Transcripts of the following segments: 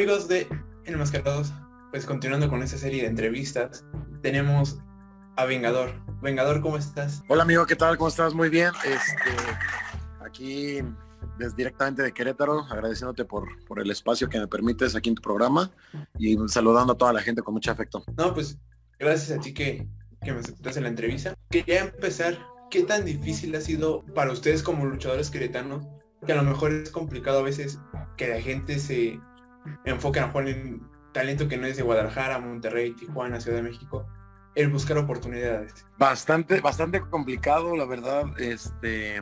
amigos de Enmascarados, pues continuando con esta serie de entrevistas, tenemos a Vengador. Vengador, ¿cómo estás? Hola amigo, ¿qué tal? ¿Cómo estás? Muy bien. Este, aquí desde directamente de Querétaro, agradeciéndote por, por el espacio que me permites aquí en tu programa y saludando a toda la gente con mucho afecto. No, pues gracias a ti que, que me aceptaste la entrevista. Quería empezar, ¿qué tan difícil ha sido para ustedes como luchadores queretanos? Que a lo mejor es complicado a veces que la gente se enfoque a lo en talento que no es de Guadalajara, Monterrey, Tijuana, Ciudad de México, el buscar oportunidades. Bastante, bastante complicado, la verdad. Este,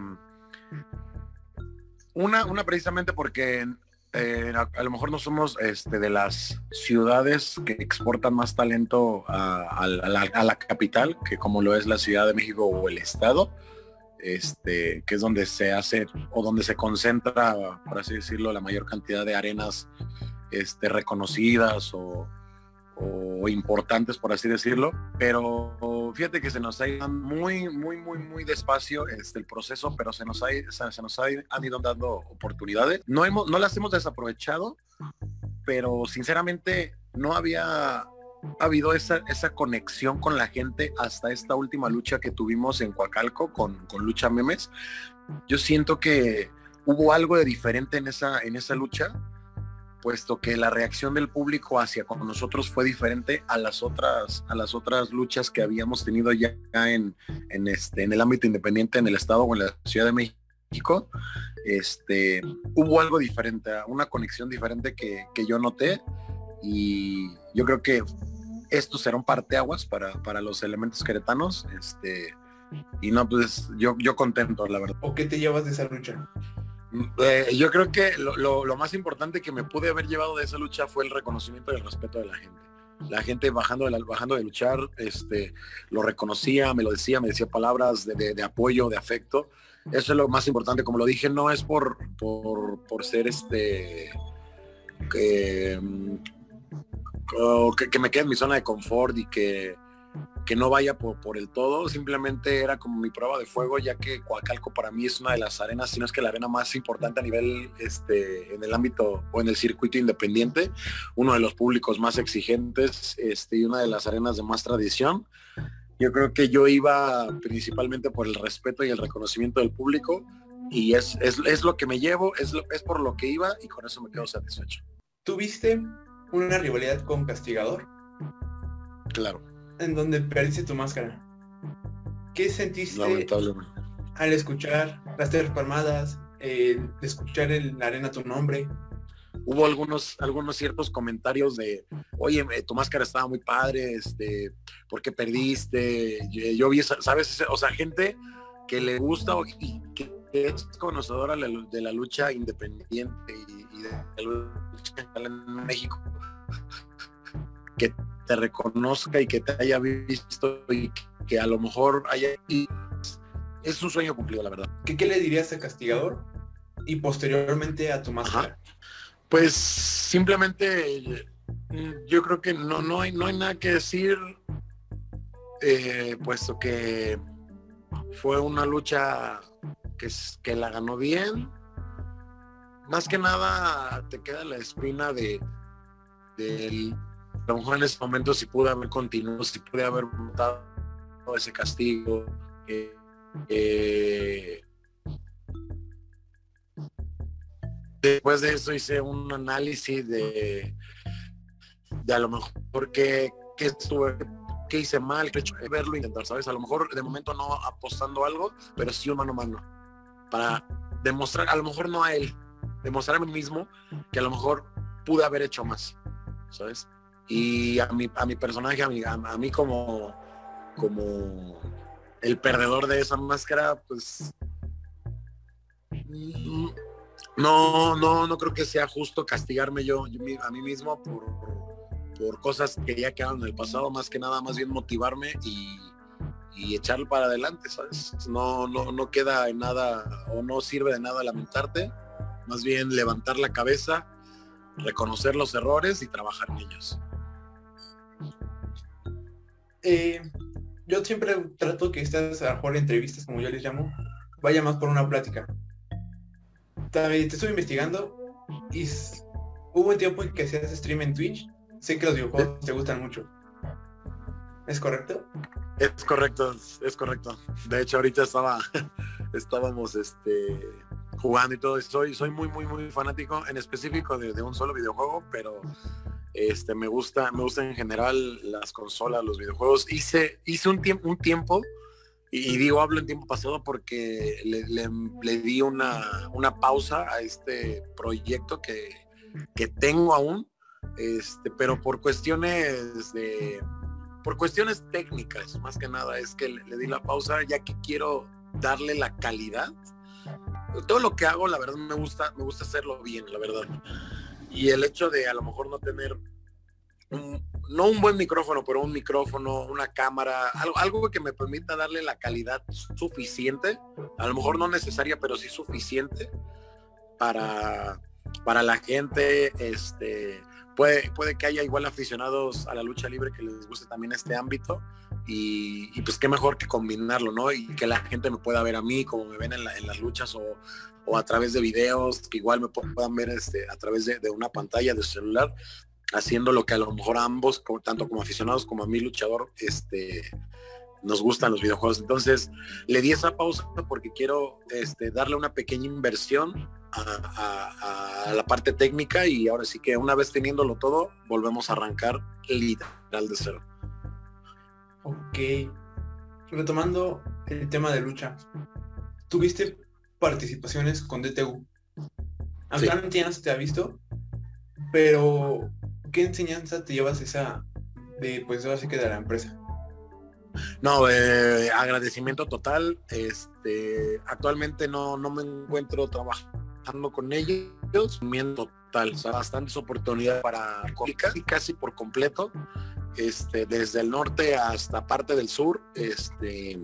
una, una precisamente porque eh, a, lo mejor no somos este, de las ciudades que exportan más talento a, la, capital, que como lo es la Ciudad de México o el Estado, este, que es donde se hace o donde se concentra, por así decirlo, la mayor cantidad de arenas este, reconocidas o, importantes, por así decirlo, pero fíjate que se nos ha ido muy, muy, muy, muy despacio este, el proceso, pero se nos, ha, se nos ha, han ido dando oportunidades. No, hemos, no las hemos desaprovechado, pero sinceramente no había habido esa, esa conexión con la gente hasta esta última lucha que tuvimos en Coacalco con, con Lucha Memes. Yo siento que hubo algo de diferente en esa, en esa lucha puesto que la reacción del público hacia con nosotros fue diferente a las otras a las otras luchas que habíamos tenido ya en, en este en el ámbito independiente en el estado o en la Ciudad de México este hubo algo diferente una conexión diferente que, que yo noté y yo creo que esto será un parteaguas para, para los elementos queretanos este y no pues yo yo contento la verdad o qué te llevas de esa lucha eh, yo creo que lo, más importante que me pude haber llevado de esa lucha fue el reconocimiento y el respeto de la gente. La gente bajando de, bajando de luchar, este, lo reconocía, me lo decía, me decía palabras de, apoyo, de afecto. Eso es lo más importante. Como lo dije, no es por, por, por ser este que, mm, que, me quede en mi zona de confort y que que no vaya por, el todo, simplemente era como mi prueba de fuego, ya que Coacalco para mí es una de las arenas, si no es que la arena más importante a nivel este, en el ámbito o en el circuito independiente, uno de los públicos más exigentes este, y una de las arenas de más tradición. Yo creo que yo iba principalmente por el respeto y el reconocimiento del público y es, es, lo que me llevo, es, es por lo que iba y con eso me quedo satisfecho. ¿Tuviste una rivalidad con Castigador? Claro en donde perdiste tu máscara. ¿Qué sentiste al escuchar las tres palmadas, eh, escuchar en la arena tu nombre? Hubo algunos, algunos ciertos comentarios de, oye, tu máscara estaba muy padre, este, ¿por qué perdiste? Yo, vi, ¿sabes? O sea, gente que le gusta y que es conocedora de la lucha independiente y, de la lucha en México, que te reconozca y que te haya visto y que a lo mejor haya... es un sueño cumplido, la verdad. ¿Qué, qué le dirías a Castigador y posteriormente a tu máscara? Pues simplemente yo creo que no, no, hay, no hay nada que decir, eh, puesto que fue una lucha que, que la ganó bien. Más que nada te queda la espina de del lo mejor en ese momento si pude haber continuado, si pude haber montado ese castigo. Eh, eh, después de eso hice un análisis de, a lo mejor qué, estuve qué hice mal, qué hecho, verlo, intentar, ¿sabes? A lo mejor de momento no apostando algo, pero sí un mano a mano. Para demostrar, a lo mejor no a él, demostrar a mí mismo que a lo mejor pude haber hecho más, ¿sabes? Y a mi, a mi personaje, a mí, a, mí como, como el perdedor de esa máscara, pues no, no, no creo que sea justo castigarme yo, a mí mismo por, por, cosas que ya quedaron en el pasado, más que nada, más bien motivarme y, y echarlo para adelante, ¿sabes? No, no, no queda en nada o no sirve de nada lamentarte, más bien levantar la cabeza, reconocer los errores y trabajar en ellos. Eh, yo siempre trato que estas a mejor entrevistas, como yo les llamo, vaya más por una plática. También te estoy investigando y hubo un tiempo en que hacías stream en Twitch. Sé que los videojuegos te gustan mucho. ¿Es correcto? Es correcto, es correcto. De hecho, ahorita estaba, estábamos este, jugando y todo. Soy, soy muy, muy, muy fanático, en específico de, un solo videojuego, pero este, me gusta, me gusta en general las consolas, los videojuegos. Hice, hice un tiempo, un tiempo, y, digo hablo en tiempo pasado porque le, di una, una, pausa a este proyecto que, que tengo aún, este, pero por cuestiones de por cuestiones técnicas, más que nada, es que le, di la pausa ya que quiero darle la calidad. Todo lo que hago, la verdad, me gusta, me gusta hacerlo bien, la verdad. Y el hecho de a lo mejor no tener no un buen micrófono, pero un micrófono, una cámara, algo, algo que me permita darle la calidad suficiente, a lo mejor no necesaria, pero sí suficiente para, para la gente, este, puede, puede que haya igual aficionados a la lucha libre que les guste también este ámbito y, pues qué mejor que combinarlo, ¿no? Y que la gente me pueda ver a mí como me ven en, las luchas o, a través de videos, que igual me puedan ver este, a través de, una pantalla de celular, haciendo lo que a lo mejor ambos, tanto como aficionados como a mí luchador, este, nos gustan los videojuegos. Entonces le di esa pausa porque quiero este, darle una pequeña inversión a, la parte técnica y ahora sí que una vez teniéndolo todo, volvemos a arrancar literal de cero. Ok. Retomando el tema de lucha, tuviste participaciones con DTU. Actualmente ya no se te ha visto, pero ¿qué enseñanza te llevas esa de pues ahora sí que de la empresa? No, eh, agradecimiento total. Este, actualmente no, no me encuentro trabajando con ellos, total, o sea, bastantes oportunidades para casi, casi por completo, este, desde el norte hasta parte del sur, este,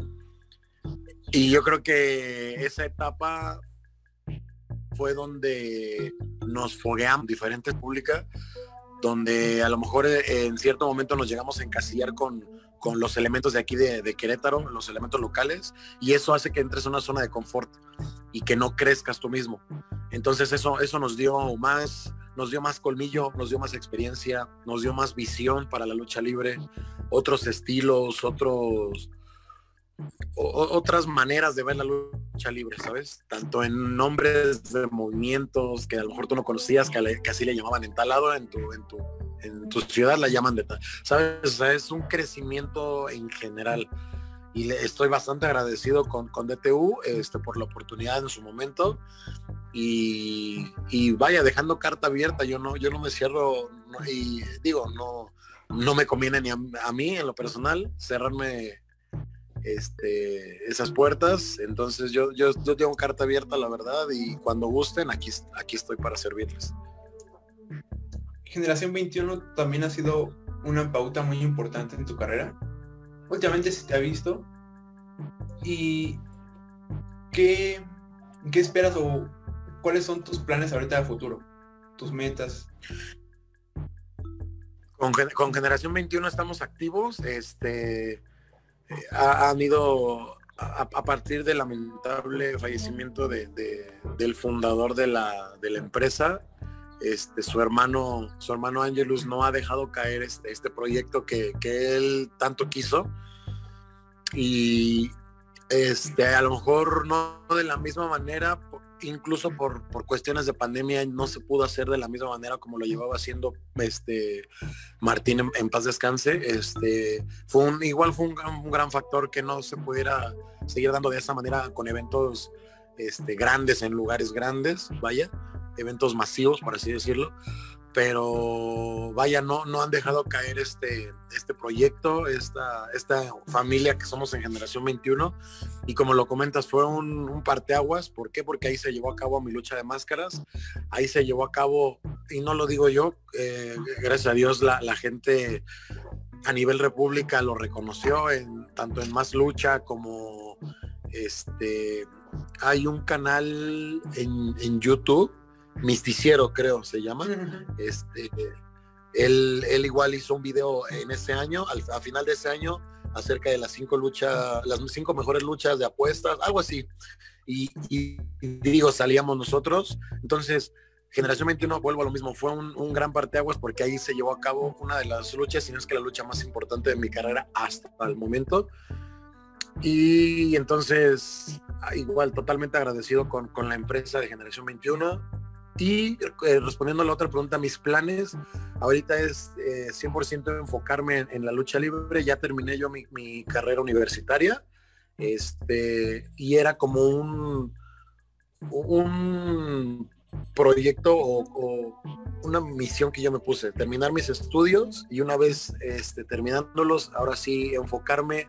y yo creo que esa etapa fue donde nos fogueamos diferentes públicas, donde a lo mejor eh, en cierto momento nos llegamos a encasillar con con los elementos de aquí de, Querétaro, los elementos locales, y eso hace que entres en una zona de confort y que no crezcas tú mismo. Entonces eso, eso nos dio más, nos dio más colmillo, nos dio más experiencia, nos dio más visión para la lucha libre, otros estilos, otros, otras maneras de ver la lucha libre, ¿sabes? Tanto en nombres de movimientos que a lo mejor tú no conocías, que, así le llamaban en tal lado en tu, en tu en tu ciudad la llaman de tal. ¿Sabes? es un crecimiento en general. Y le estoy bastante agradecido con, con DTU este, por la oportunidad en su momento. Y, vaya, dejando carta abierta, yo no, yo no me cierro y digo, no, no me conviene ni a, mí en lo personal cerrarme este, esas puertas. Entonces yo, yo, yo tengo carta abierta, la verdad, y cuando gusten, aquí, aquí estoy para servirles. Generación 21 también ha sido una pauta muy importante en tu carrera. Últimamente se te ha visto. ¿Y qué, qué esperas o cuáles son tus planes ahorita de futuro? Tus metas. Con, Generación 21 estamos activos. Este eh, han ido a, partir del lamentable fallecimiento de, del fundador de la, de la empresa, este, su hermano, su hermano Angelus no ha dejado caer este, este proyecto que, él tanto quiso. Y este, a lo mejor no de la misma manera, incluso por, cuestiones de pandemia no se pudo hacer de la misma manera como lo llevaba haciendo este Martín en, paz descanse. Este, fue un, igual fue un, gran factor que no se pudiera seguir dando de esa manera con eventos este, grandes en lugares grandes, vaya eventos masivos, por así decirlo. Pero vaya, no, no han dejado caer este, este proyecto, esta, esta familia que somos en Generación 21. Y como lo comentas, fue un, parteaguas. ¿Por qué? Porque ahí se llevó a cabo mi lucha de máscaras. Ahí se llevó a cabo, y no lo digo yo, eh, gracias a Dios la, la gente a nivel república lo reconoció en tanto en más lucha como este hay un canal en, en YouTube Misticiero, creo, se llama. Este, él, él, igual hizo un video en ese año, al, a final de ese año, acerca de las cinco luchas, las cinco mejores luchas de apuestas, algo así. Y, digo, salíamos nosotros. Entonces, Generación 21, vuelvo a lo mismo, fue un, un, gran parteaguas porque ahí se llevó a cabo una de las luchas, si no es que la lucha más importante de mi carrera hasta el momento. Y entonces, igual, totalmente agradecido con, con la empresa de Generación 21. Y eh, respondiendo a la otra pregunta, mis planes ahorita es eh, 100% enfocarme en, la lucha libre. Ya terminé yo mi, mi carrera universitaria este, y era como un, un proyecto o, o, una misión que yo me puse, terminar mis estudios y una vez este, terminándolos, ahora sí enfocarme,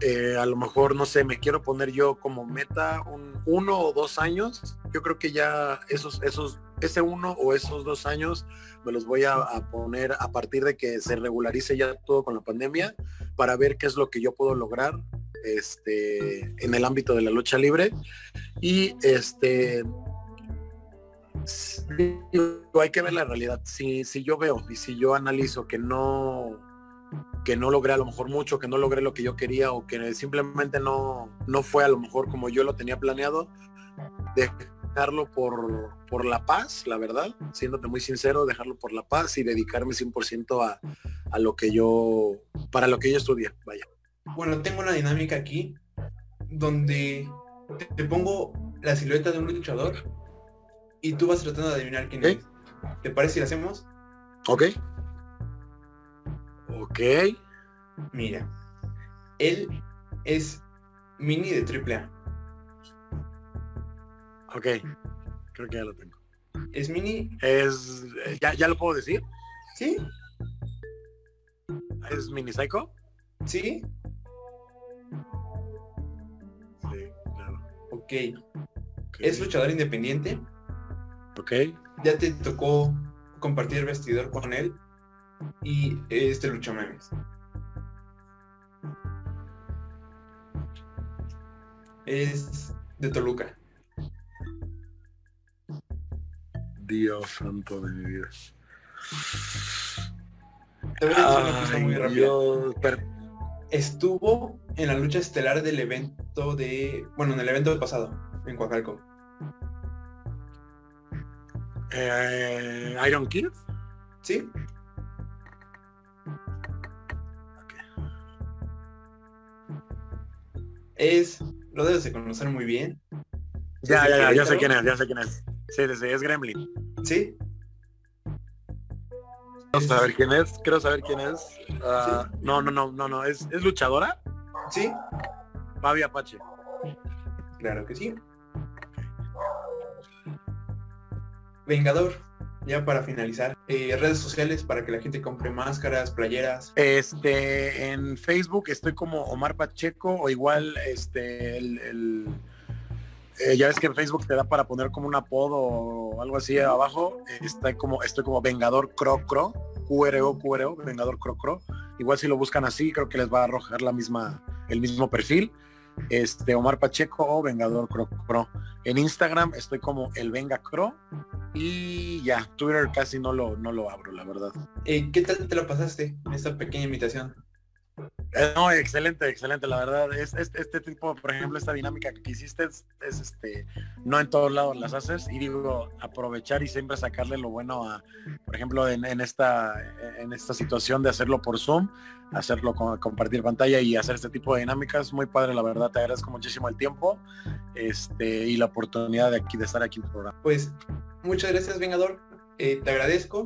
eh, a lo mejor, no sé, me quiero poner yo como meta un uno o dos años, yo creo que ya esos, esos, ese uno o esos dos años me los voy a, a poner a partir de que se regularice ya todo con la pandemia para ver qué es lo que yo puedo lograr este, en el ámbito de la lucha libre. Y este, hay que ver la realidad. Si, si yo veo y si yo analizo que no, que no logré a lo mejor mucho, que no logré lo que yo quería o que simplemente no, no fue a lo mejor como yo lo tenía planeado, dejarlo por, por la paz, la verdad, siéndote muy sincero, dejarlo por la paz y dedicarme 100% a, a lo que yo, para lo que yo estudié, vaya. Bueno, tengo una dinámica aquí donde te pongo la silueta de un luchador y tú vas tratando de adivinar quién ¿Eh? es. ¿Te parece si hacemos? Ok. Ok. Mira, él es mini de triple A. Ok, creo que ya lo tengo. ¿Es mini? Es. ¿Ya, ya lo puedo decir? Sí. ¿Es mini psycho? Sí. Sí, claro. Okay. ok. ¿Es luchador independiente? Ok. Ya te tocó compartir vestidor con él y este lucha memes. Es de Toluca. Dios santo de mi vida. Muy rápida. Dios, per... Estuvo en la lucha estelar del evento de. Bueno, en el evento pasado, en Coacalco. Eh, Iron Kid. Sí. Es, lo debes de conocer muy bien. Ya, ya, ya, ya sé quién es, ya sé quién es. Sí, sí, es Gremlin. Sí. Quiero saber quién es, quiero saber quién es. Uh, ¿Sí? No, no, no, no, no, ¿Es, ¿es luchadora? Sí. Fabi Apache. Claro que sí. Vengador, ya para finalizar, eh, redes sociales para que la gente compre máscaras, playeras. Este, en Facebook estoy como Omar Pacheco o igual este el, el eh, ya ves que en Facebook te da para poner como un apodo o algo así abajo. Está como, estoy como Vengador Cro Cro, QRO, QRO, Vengador Cro Cro. Igual si lo buscan así, creo que les va a arrojar la misma, el mismo perfil. Este, Omar Pacheco o Vengador Cro Cro. En Instagram estoy como el Venga Cro. Y ya, Twitter casi no lo, no lo abro, la verdad. Eh, ¿Qué tal te lo pasaste en esta pequeña invitación? Eh, no, excelente, excelente, la verdad. Es, es, este tipo, por ejemplo, esta dinámica que hiciste es, es, este, no en todos lados las haces y digo, aprovechar y siempre sacarle lo bueno a, por ejemplo, en, en esta, en esta situación de hacerlo por Zoom, hacerlo con compartir pantalla y hacer este tipo de dinámicas, muy padre, la verdad, te agradezco muchísimo el tiempo este, y la oportunidad de aquí de estar aquí en tu programa. Pues muchas gracias, Vengador, eh, te agradezco.